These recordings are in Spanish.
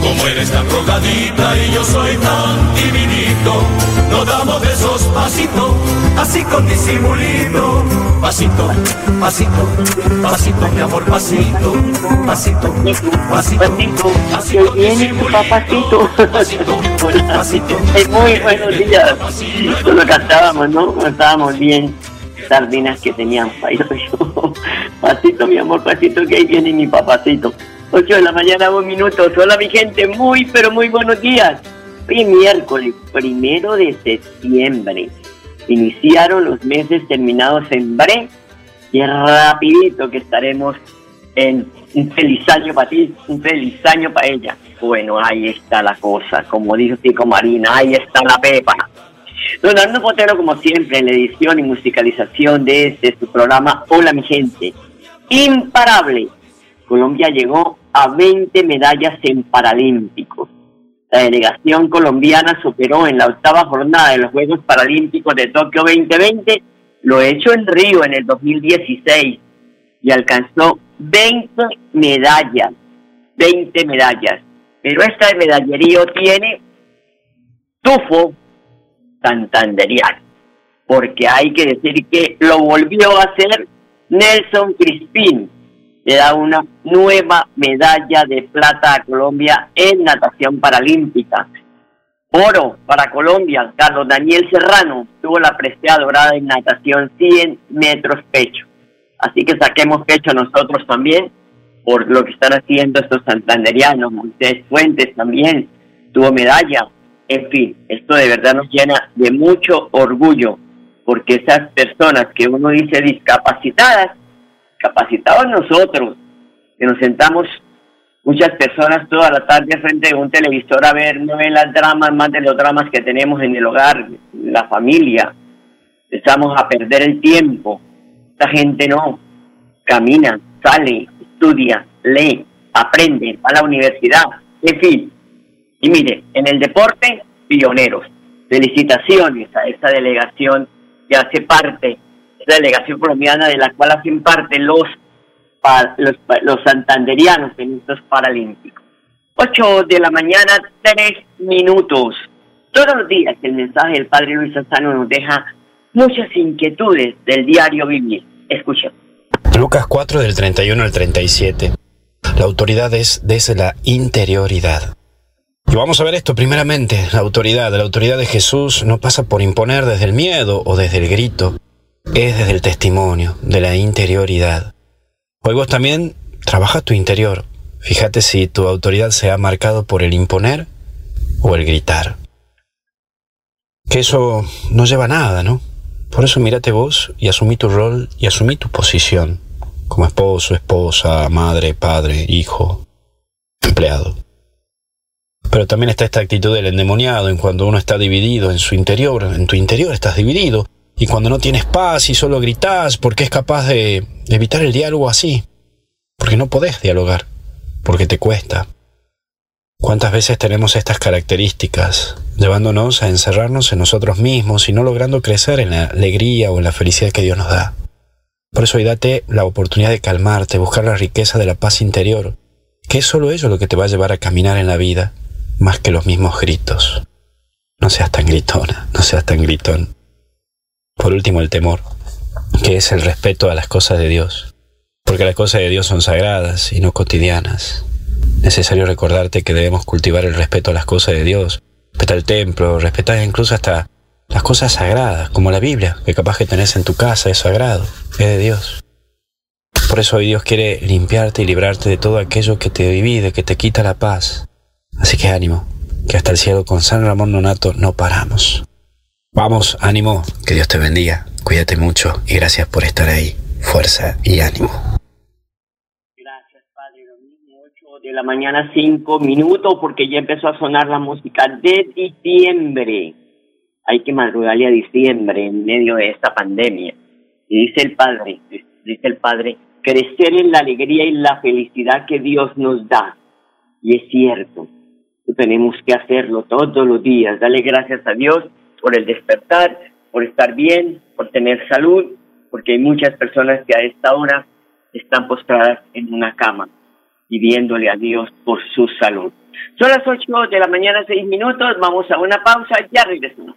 Como eres tan rogadita y yo soy tan divinito. No damos besos pasito, así con disimulito. Pasito, pasito, pasito, mi amor, pasito. Pasito, pasito, Pasito, que viene tu papacito. Pasito, pasito. Muy buenos días. Cuando cantábamos, ¿no? Cuando Estábamos bien sardinas que teníamos ahí. Yo, pasito, mi amor, pasito, que ahí viene mi papacito. 8 de la mañana, dos minutos. Hola, mi gente. Muy, pero muy buenos días. Hoy es miércoles, primero de septiembre. Iniciaron los meses terminados en bre. Y rapidito que estaremos en un feliz año para ti, un feliz año para ella. Bueno, ahí está la cosa, como dijo Tico Marina, ahí está la pepa. Don Arno Potero, como siempre, en la edición y musicalización de este su programa Hola mi gente. Imparable. Colombia llegó a 20 medallas en Paralímpicos. La delegación colombiana superó en la octava jornada de los Juegos Paralímpicos de Tokio 2020 lo hecho en Río en el 2016 y alcanzó 20 medallas, 20 medallas. Pero esta de medallerío tiene tufo santanderiano, porque hay que decir que lo volvió a hacer Nelson Crispín, le da una nueva medalla de plata a Colombia en natación paralímpica. Oro para Colombia, Carlos Daniel Serrano tuvo la presea dorada en natación 100 metros pecho. Así que saquemos pecho nosotros también por lo que están haciendo estos santanderianos. Moisés Fuentes también tuvo medalla. En fin, esto de verdad nos llena de mucho orgullo porque esas personas que uno dice discapacitadas, capacitados nosotros, que nos sentamos muchas personas toda la tarde frente de un televisor a ver novelas, dramas, más de los dramas que tenemos en el hogar, la familia. Empezamos a perder el tiempo. Esta gente no. Camina, sale, estudia, lee, aprende, va a la universidad. En fin. Y mire, en el deporte, pioneros. Felicitaciones a esta delegación que hace parte, esta delegación colombiana de la cual hacen parte los los, los santanderianos en estos paralímpicos. 8 de la mañana, 3 minutos. Todos los días el mensaje del Padre Luis Santano nos deja muchas inquietudes del diario vivir. Escuchen. Lucas 4 del 31 al 37. La autoridad es desde la interioridad. Y vamos a ver esto primeramente. La autoridad, la autoridad de Jesús no pasa por imponer desde el miedo o desde el grito. Es desde el testimonio, de la interioridad. Hoy vos también trabaja tu interior. Fíjate si tu autoridad se ha marcado por el imponer o el gritar. Que eso no lleva a nada, ¿no? Por eso mírate vos y asumí tu rol y asumí tu posición como esposo, esposa, madre, padre, hijo, empleado. Pero también está esta actitud del endemoniado en cuando uno está dividido en su interior, en tu interior estás dividido, y cuando no tienes paz y solo gritás porque es capaz de evitar el diálogo así, porque no podés dialogar, porque te cuesta. ¿Cuántas veces tenemos estas características, llevándonos a encerrarnos en nosotros mismos y no logrando crecer en la alegría o en la felicidad que Dios nos da? Por eso hoy date la oportunidad de calmarte, buscar la riqueza de la paz interior que es solo ello lo que te va a llevar a caminar en la vida, más que los mismos gritos. No seas tan gritona, no seas tan gritón. Por último, el temor, que es el respeto a las cosas de Dios, porque las cosas de Dios son sagradas y no cotidianas. Necesario recordarte que debemos cultivar el respeto a las cosas de Dios, respetar el templo, respetar incluso hasta las cosas sagradas, como la Biblia, que capaz que tenés en tu casa es sagrado, es de Dios. Por eso hoy Dios quiere limpiarte y librarte de todo aquello que te divide, que te quita la paz. Así que ánimo, que hasta el cielo con San Ramón Nonato no paramos. Vamos, ánimo, que Dios te bendiga, cuídate mucho y gracias por estar ahí. Fuerza y ánimo. Gracias, Padre Domingo. 8 de la mañana, 5 minutos, porque ya empezó a sonar la música de diciembre. Hay que madrugarle a diciembre en medio de esta pandemia. Y dice el Padre, dice el Padre, crecer en la alegría y la felicidad que Dios nos da. Y es cierto, tenemos que hacerlo todos los días, darle gracias a Dios por el despertar, por estar bien, por tener salud, porque hay muchas personas que a esta hora están postradas en una cama, pidiéndole a Dios por su salud. Son las 8 de la mañana, 6 minutos, vamos a una pausa, ya regresamos.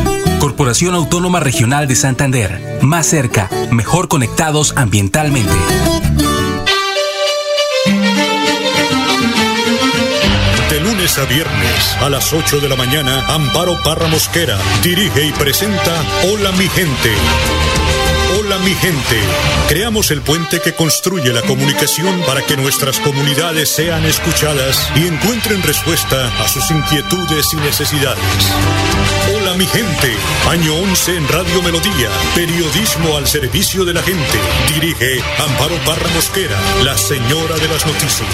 Corporación Autónoma Regional de Santander. Más cerca, mejor conectados ambientalmente. De lunes a viernes a las 8 de la mañana, Amparo Parra Mosquera dirige y presenta Hola mi gente. Hola mi gente. Creamos el puente que construye la comunicación para que nuestras comunidades sean escuchadas y encuentren respuesta a sus inquietudes y necesidades. Hola mi gente. Año 11 en Radio Melodía. Periodismo al servicio de la gente. Dirige Amparo Parra Mosquera, la señora de las noticias.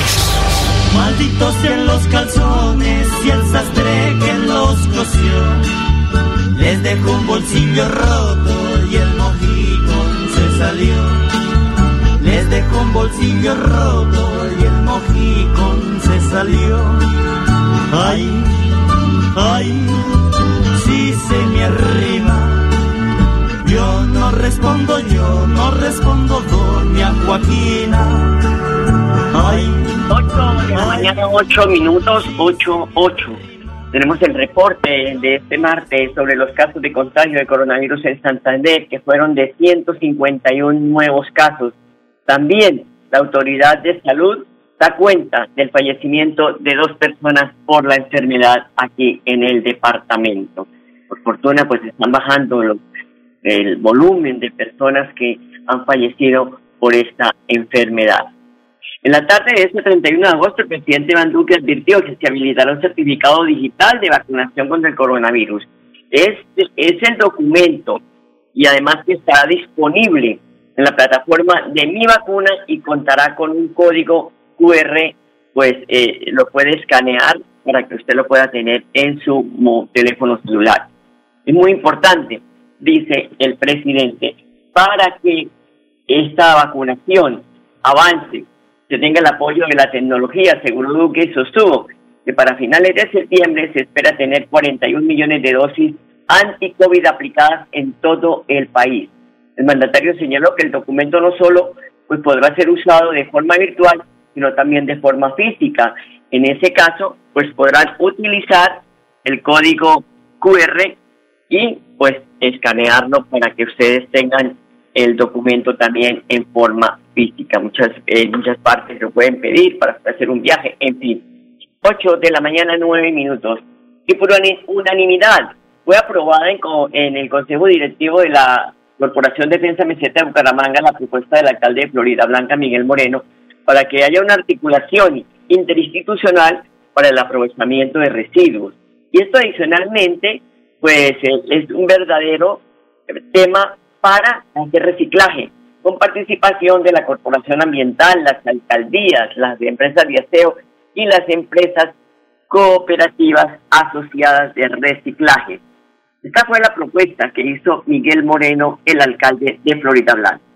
Malditos sean los calzones y el sastre que los cosió. Les dejó un bolsillo roto y el mojicón se salió. Les dejó un bolsillo roto y el mojicón se salió. Ay, ay, si se me arriba. Yo no respondo, yo no respondo, doña Joaquina. Ay, 8 de la mañana, 8 minutos, 8, 8. Tenemos el reporte de este martes sobre los casos de contagio de coronavirus en Santander, que fueron de 151 nuevos casos. También la autoridad de salud da cuenta del fallecimiento de dos personas por la enfermedad aquí en el departamento. Por fortuna, pues están bajando los, el volumen de personas que han fallecido por esta enfermedad. En la tarde de este 31 de agosto, el presidente Iván Duque advirtió que se habilitará un certificado digital de vacunación contra el coronavirus. Es, es el documento y además que estará disponible en la plataforma de Mi Vacuna y contará con un código QR, pues eh, lo puede escanear para que usted lo pueda tener en su teléfono celular. Es muy importante, dice el presidente, para que esta vacunación avance se tenga el apoyo de la tecnología. Seguro Duque sostuvo que para finales de septiembre se espera tener 41 millones de dosis anti-COVID aplicadas en todo el país. El mandatario señaló que el documento no solo pues, podrá ser usado de forma virtual, sino también de forma física. En ese caso, pues podrán utilizar el código QR y pues escanearlo para que ustedes tengan el documento también en forma física. Muchas, eh, muchas partes lo pueden pedir para hacer un viaje, en fin. 8 de la mañana, 9 minutos. Y por unanimidad, fue aprobada en, en el Consejo Directivo de la Corporación Defensa Meseta de Bucaramanga la propuesta del alcalde de Florida Blanca, Miguel Moreno, para que haya una articulación interinstitucional para el aprovechamiento de residuos. Y esto adicionalmente, pues eh, es un verdadero tema para hacer reciclaje, con participación de la Corporación Ambiental, las alcaldías, las empresas de aseo y las empresas cooperativas asociadas de reciclaje. Esta fue la propuesta que hizo Miguel Moreno, el alcalde de Florida Blanca.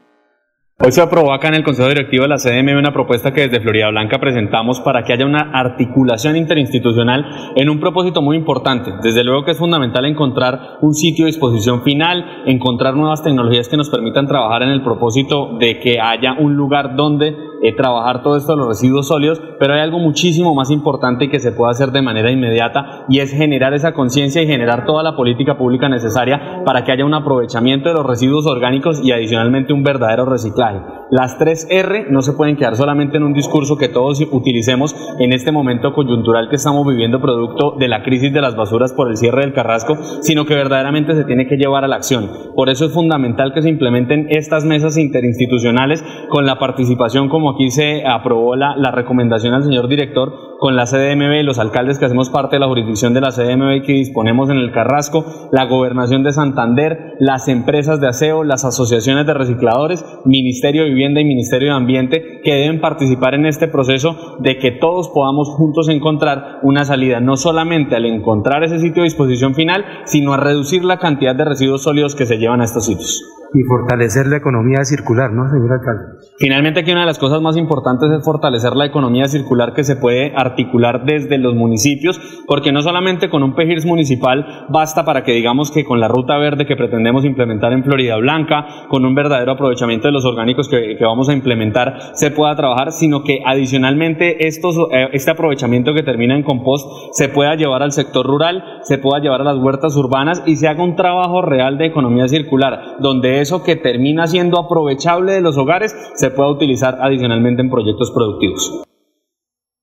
Hoy se aprobó acá en el Consejo Directivo de la CDM una propuesta que desde Florida Blanca presentamos para que haya una articulación interinstitucional en un propósito muy importante. Desde luego que es fundamental encontrar un sitio de disposición final, encontrar nuevas tecnologías que nos permitan trabajar en el propósito de que haya un lugar donde eh, trabajar todo esto de los residuos sólidos, pero hay algo muchísimo más importante que se puede hacer de manera inmediata y es generar esa conciencia y generar toda la política pública necesaria para que haya un aprovechamiento de los residuos orgánicos y adicionalmente un verdadero reciclaje. Las tres R no se pueden quedar solamente en un discurso que todos utilicemos en este momento coyuntural que estamos viviendo producto de la crisis de las basuras por el cierre del Carrasco, sino que verdaderamente se tiene que llevar a la acción. Por eso es fundamental que se implementen estas mesas interinstitucionales con la participación, como aquí se aprobó la, la recomendación al señor director, con la CDMB, los alcaldes que hacemos parte de la jurisdicción de la CDMB que disponemos en el Carrasco, la gobernación de Santander, las empresas de aseo, las asociaciones de recicladores, Ministerio de Vivienda y Ministerio de Ambiente, que deben participar en este proceso de que todos podamos juntos encontrar una salida, no solamente al encontrar ese sitio de disposición final, sino a reducir la cantidad de residuos sólidos que se llevan a estos sitios y fortalecer la economía circular, ¿no, señor alcalde? Finalmente, aquí una de las cosas más importantes es fortalecer la economía circular que se puede articular desde los municipios, porque no solamente con un PEGIRS municipal basta para que digamos que con la ruta verde que pretendemos implementar en Florida Blanca, con un verdadero aprovechamiento de los orgánicos que, que vamos a implementar, se pueda trabajar, sino que adicionalmente estos, eh, este aprovechamiento que termina en compost se pueda llevar al sector rural, se pueda llevar a las huertas urbanas y se haga un trabajo real de economía circular, donde eso que termina siendo aprovechable de los hogares se pueda utilizar adicionalmente en proyectos productivos.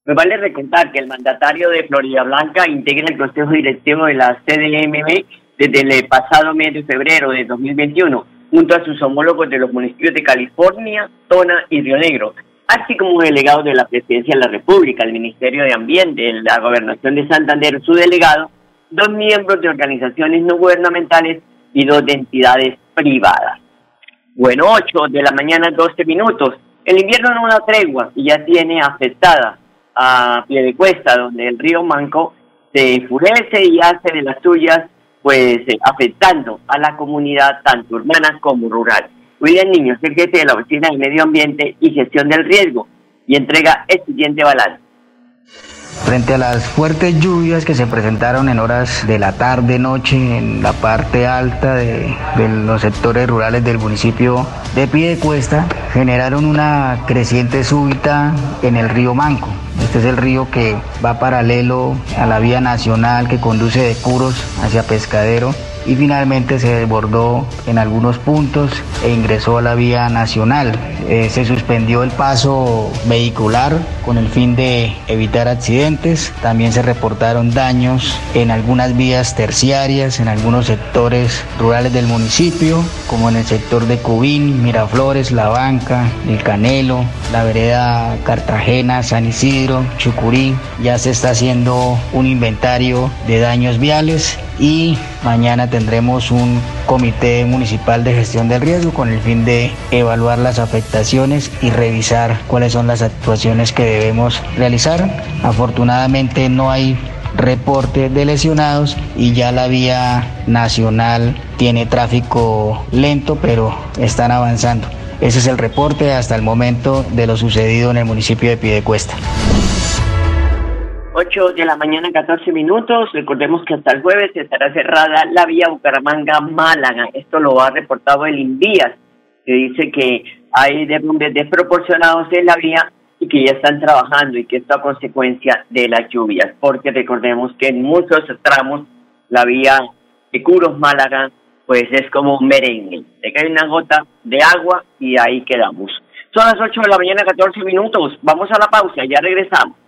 Me vale recontar que el mandatario de Florida Blanca integra el Consejo Directivo de la CDMB desde el pasado mes de febrero de 2021, junto a sus homólogos de los municipios de California, Tona y Río Negro, así como delegado de la Presidencia de la República, el Ministerio de Ambiente, la Gobernación de Santander, su delegado, dos miembros de organizaciones no gubernamentales y dos de entidades privadas. Bueno, 8 de la mañana, 12 minutos. El invierno no da tregua y ya tiene afectada a pie de cuesta, donde el río Manco se enfurece y hace de las suyas, pues eh, afectando a la comunidad tanto urbana como rural. William Niños, el jefe de la Oficina de Medio Ambiente y Gestión del Riesgo, y entrega el siguiente balance. Frente a las fuertes lluvias que se presentaron en horas de la tarde, noche, en la parte alta de, los sectores rurales del municipio de Piedecuesta, generaron una creciente súbita en el río Manco. Este es el río que va paralelo a la vía nacional que conduce de Curos hacia Pescadero y finalmente se desbordó en algunos puntos e ingresó a la vía nacional. Eh, se suspendió el paso vehicular con el fin de evitar accidentes. También se reportaron daños en algunas vías terciarias, en algunos sectores rurales del municipio, como en el sector de Cubín, Miraflores, La Banca, El Canelo, la vereda Cartagena, San Isidro, Chucurí. Ya se está haciendo un inventario de daños viales y mañana tendremos un comité municipal de gestión del riesgo con el fin de evaluar las afectaciones y revisar cuáles son las actuaciones que debemos realizar. Afortunadamente no hay reporte de lesionados y ya la vía nacional tiene tráfico lento pero están avanzando. Ese es el reporte hasta el momento de lo sucedido en el municipio de Piedecuesta. 8 de la mañana, 14 minutos. Recordemos que hasta el jueves estará cerrada la vía Bucaramanga-Málaga. Esto lo ha reportado el INVIAS, que dice que hay derrumbes desproporcionados en la vía y que ya están trabajando y que esto a consecuencia de las lluvias, porque recordemos que en muchos tramos la vía de Curos-Málaga pues es como un merengue. Se cae una gota de agua y ahí quedamos. Son las 8 de la mañana, 14 minutos. Vamos a la pausa, ya regresamos.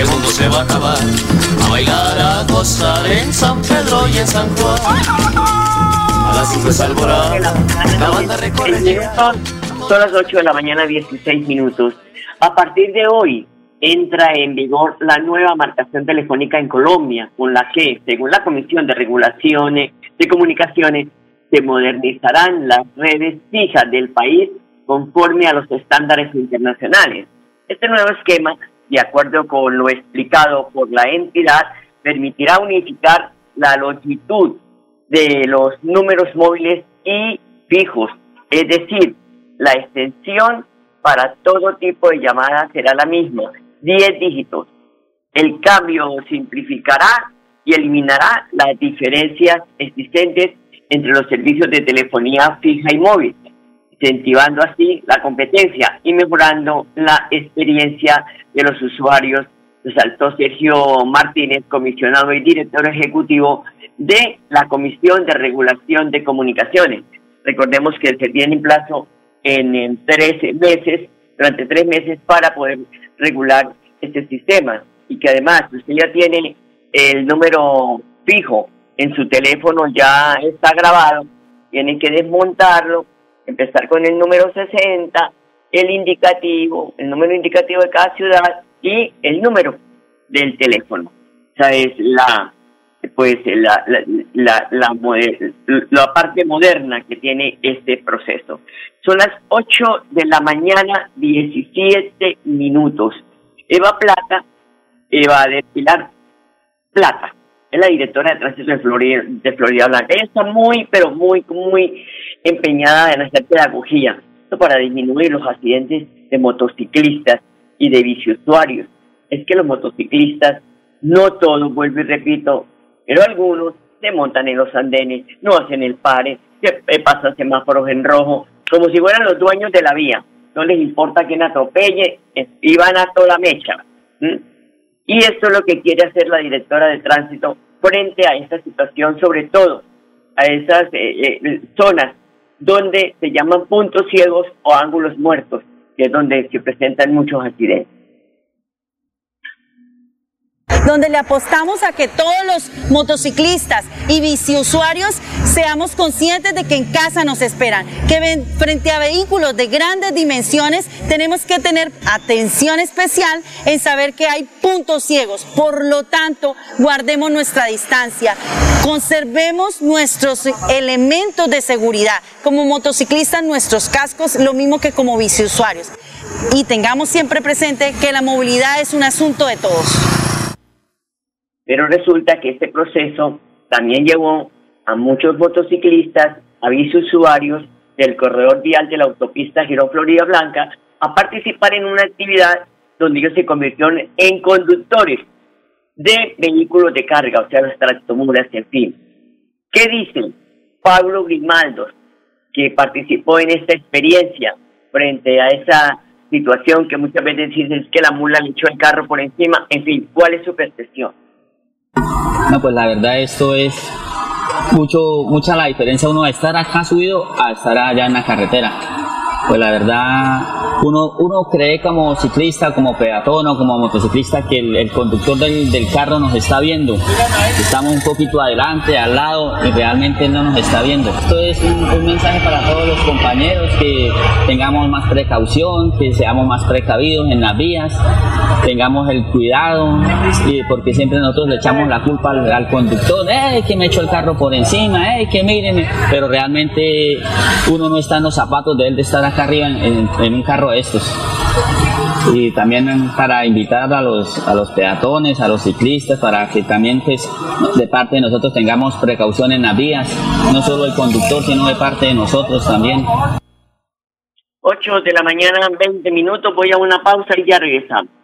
El mundo se va a acabar. A bailar, a gozar en San Pedro y en San Juan. A las 5 de la banda recorre. Son las 8 de la mañana, 16 minutos. A partir de hoy entra en vigor la nueva marcación telefónica en Colombia, con la que, según la Comisión de Regulaciones de Comunicaciones, se modernizarán las redes fijas del país conforme a los estándares internacionales. Este nuevo esquema de acuerdo con lo explicado por la entidad, permitirá unificar la longitud de los números móviles y fijos, es decir, la extensión para todo tipo de llamadas será la misma, 10 dígitos. El cambio simplificará y eliminará las diferencias existentes entre los servicios de telefonía fija y móvil, incentivando así la competencia y mejorando la experiencia de los usuarios, resaltó Sergio Martínez, comisionado y director ejecutivo de la Comisión de Regulación de Comunicaciones. Recordemos que se tiene en plazo en, en tres meses, durante tres meses, para poder regular este sistema y que además usted ya tiene el número fijo en su teléfono, ya está grabado, tiene que desmontarlo, empezar con el número 60 el indicativo, el número indicativo de cada ciudad y el número del teléfono. Esa es la, pues, la, la, la, la, parte moderna que tiene este proceso. Son las 8 de la mañana, 17 minutos. Eva Plata, Eva de Pilar Plata, es la directora de tránsito de Florida, de Florida Blanca. Ella está muy, pero muy, muy empeñada en hacer pedagogía para disminuir los accidentes de motociclistas y de biciusuarios. Es que los motociclistas, no todos, vuelvo y repito, pero algunos se montan en los andenes, no hacen el pare, se eh, pasan semáforos en rojo, como si fueran los dueños de la vía. No les importa quién atropelle y van a toda mecha. Y esto es lo que quiere hacer la directora de tránsito frente a esta situación, sobre todo a esas eh, eh, zonas donde se llaman puntos ciegos o ángulos muertos, que es donde se presentan muchos accidentes donde le apostamos a que todos los motociclistas y biciusuarios seamos conscientes de que en casa nos esperan, que frente a vehículos de grandes dimensiones tenemos que tener atención especial en saber que hay puntos ciegos. Por lo tanto, guardemos nuestra distancia, conservemos nuestros elementos de seguridad, como motociclistas nuestros cascos, lo mismo que como biciusuarios. Y tengamos siempre presente que la movilidad es un asunto de todos. Pero resulta que este proceso también llevó a muchos motociclistas, a usuarios del corredor vial de la autopista Girón Florida Blanca a participar en una actividad donde ellos se convirtieron en conductores de vehículos de carga, o sea, las tractomulas, en fin. ¿Qué dice Pablo Grimaldo, que participó en esta experiencia frente a esa situación que muchas veces dicen que la mula le echó el carro por encima? En fin, ¿cuál es su percepción? No, pues la verdad esto es mucho, mucha la diferencia uno de estar acá subido a estar allá en la carretera. Pues la verdad, uno, uno cree como ciclista, como peatón o como motociclista que el, conductor del, carro nos está viendo. Estamos un poquito adelante, al lado y realmente no nos está viendo. Esto es un, mensaje para todos los compañeros que tengamos más precaución, que seamos más precavidos en las vías, tengamos el cuidado, porque siempre nosotros le echamos la culpa al, conductor, ¡eh, que me echó el carro por encima! ¡eh, que mírenme! Pero realmente uno no está en los zapatos de él de estar acá arriba en un carro estos. Y también para invitar a los, a los peatones, a los ciclistas, para que también pues, de parte de nosotros tengamos precaución en las vías, no solo el conductor, sino de parte de nosotros también. 8 de la mañana, 20 minutos, voy a una pausa y ya regresamos.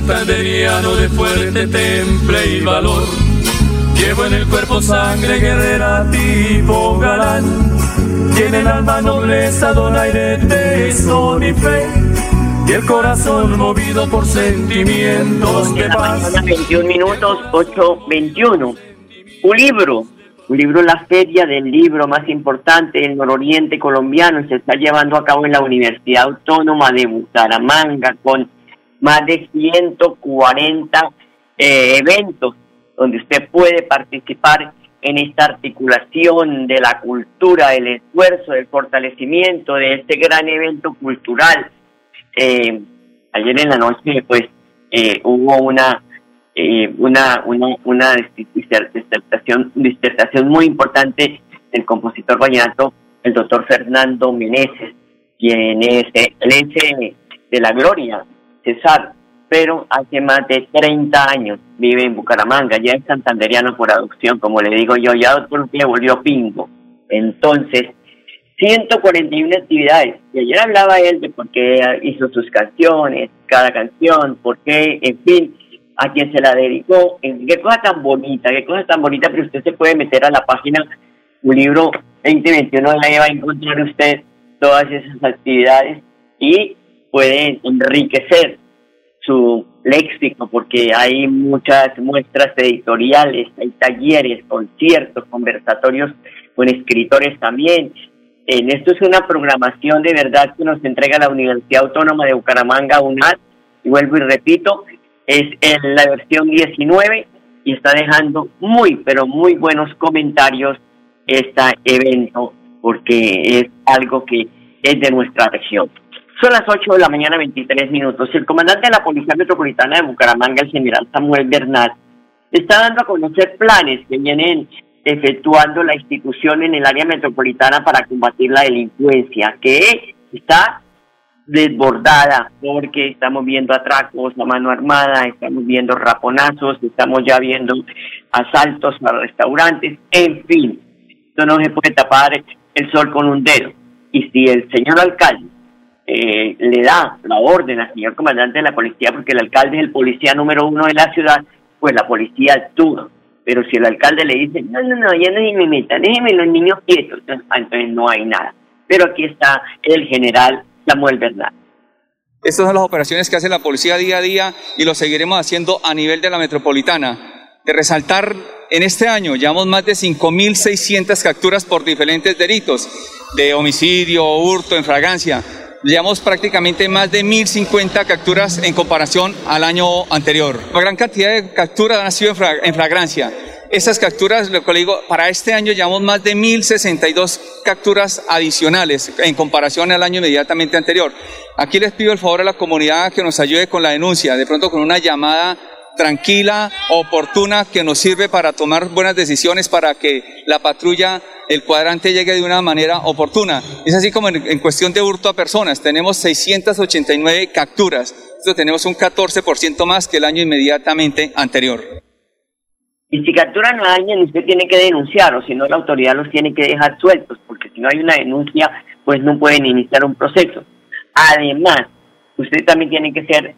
Santanderiano de fuerte temple y valor. Llevo en el cuerpo sangre guerrera tipo galán. Tiene el alma nobleza, donaire, tesón y fe. Y el corazón movido por sentimientos de paz. 21 minutos, 8.21. Un libro, un libro, la feria del libro más importante del nororiente colombiano, se está llevando a cabo en la Universidad Autónoma de Bucaramanga con más de 140 eh, eventos donde usted puede participar en esta articulación de la cultura, del esfuerzo, del fortalecimiento de este gran evento cultural. Eh, ayer en la noche, pues, eh, hubo una, eh, una, una, una disertación, disertación muy importante del compositor vallenato, el doctor Fernando Meneses, quien es el ese de la gloria, César, pero hace más de 30 años vive en Bucaramanga, ya es santanderiano por adopción, como le digo yo, ya día volvió pingo. Entonces, 141 actividades. Y ayer hablaba él de por qué hizo sus canciones, cada canción, por qué, en fin, a quién se la dedicó, qué cosa tan bonita, qué cosa tan bonita, pero usted se puede meter a la página un libro 2021 de la va a encontrar usted todas esas actividades y puede enriquecer su léxico porque hay muchas muestras editoriales, hay talleres, conciertos, conversatorios con escritores también. En esto es una programación de verdad que nos entrega la Universidad Autónoma de Bucaramanga, UNAD, y vuelvo y repito, es en la versión 19 y está dejando muy, pero muy buenos comentarios este evento porque es algo que es de nuestra región. Son las 8 de la mañana, 23 minutos. El comandante de la Policía Metropolitana de Bucaramanga, el general Samuel Bernal, está dando a conocer planes que vienen efectuando la institución en el área metropolitana para combatir la delincuencia, que está desbordada porque estamos viendo atracos a mano armada, estamos viendo raponazos, estamos ya viendo asaltos a restaurantes, en fin, esto no se puede tapar el sol con un dedo. Y si el señor alcalde eh, le da la orden al señor comandante de la policía, porque el alcalde es el policía número uno de la ciudad, pues la policía actúa. Pero si el alcalde le dice, no, no, no, ya no me metan, déjenme los niños quietos, entonces no hay nada. Pero aquí está el general Samuel Bernal. Estas son las operaciones que hace la policía día a día y lo seguiremos haciendo a nivel de la metropolitana. De resaltar, en este año llevamos más de 5.600 capturas por diferentes delitos de homicidio, hurto, en fragancia llevamos prácticamente más de 1.050 capturas en comparación al año anterior. La gran cantidad de capturas han sido en. Esas capturas, lo que le digo, para este año llevamos más de 1.062 capturas adicionales en comparación al año inmediatamente anterior. Aquí les pido el favor a la comunidad que nos ayude con la denuncia, de pronto con una llamada tranquila, oportuna, que nos sirve para tomar buenas decisiones para que la patrulla el cuadrante llegue de una manera oportuna. Es así como en, cuestión de hurto a personas, tenemos 689 capturas, esto tenemos un 14% más que el año inmediatamente anterior. Y si capturan a alguien, usted tiene que denunciarlo, si no la autoridad los tiene que dejar sueltos, porque si no hay una denuncia, pues no pueden iniciar un proceso. Además, usted también tiene que ser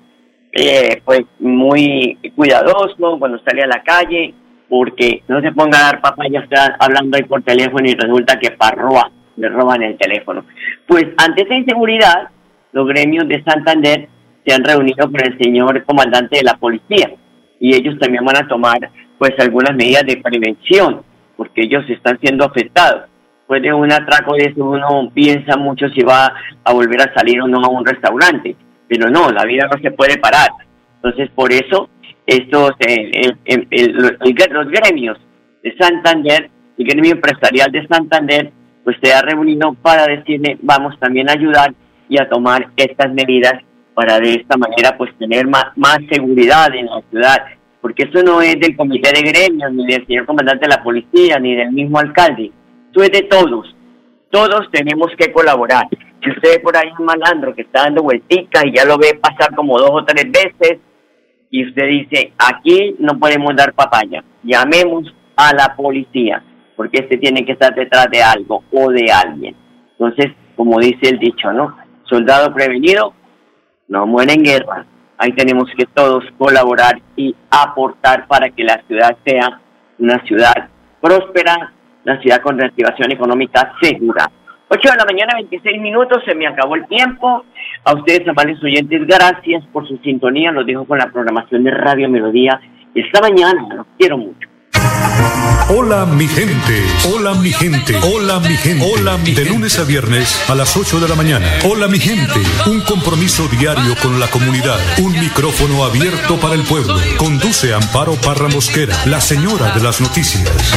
eh, pues muy cuidadoso cuando sale a la calle, porque no se ponga a dar papayas hablando ahí por teléfono y resulta que parroa, le roban el teléfono. Pues ante esa inseguridad, los gremios de Santander se han reunido con el señor comandante de la policía y ellos también van a tomar pues algunas medidas de prevención porque ellos están siendo afectados. Después de un atraco de eso uno piensa mucho si va a volver a salir o no a un restaurante, pero no, la vida no se puede parar. Entonces por eso estos eh, los gremios de Santander, el gremio empresarial de Santander, pues se ha reunido para decirle vamos también a ayudar y a tomar estas medidas para de esta manera pues tener más, más seguridad en la ciudad, porque eso no es del comité de gremios, ni del señor comandante de la policía, ni del mismo alcalde, eso es de todos, todos tenemos que colaborar. Si usted por ahí un malandro que está dando vuelticas y ya lo ve pasar como dos o tres veces, y usted dice, aquí no podemos dar papaya, llamemos a la policía, porque este tiene que estar detrás de algo o de alguien. Entonces, como dice el dicho, ¿no? Soldado prevenido no muere en guerra. Ahí tenemos que todos colaborar y aportar para que la ciudad sea una ciudad próspera, una ciudad con reactivación económica segura. 8 de la mañana, 26 minutos, se me acabó el tiempo. A ustedes, amables oyentes, gracias por su sintonía. Los dejo con la programación de Radio Melodía. Esta mañana, los quiero mucho. Hola mi gente, hola mi gente, hola mi gente, hola mi De lunes a viernes a las 8 de la mañana. Hola mi gente, un compromiso diario con la comunidad, un micrófono abierto para el pueblo. Conduce Amparo Parra Mosquera, la señora de las noticias.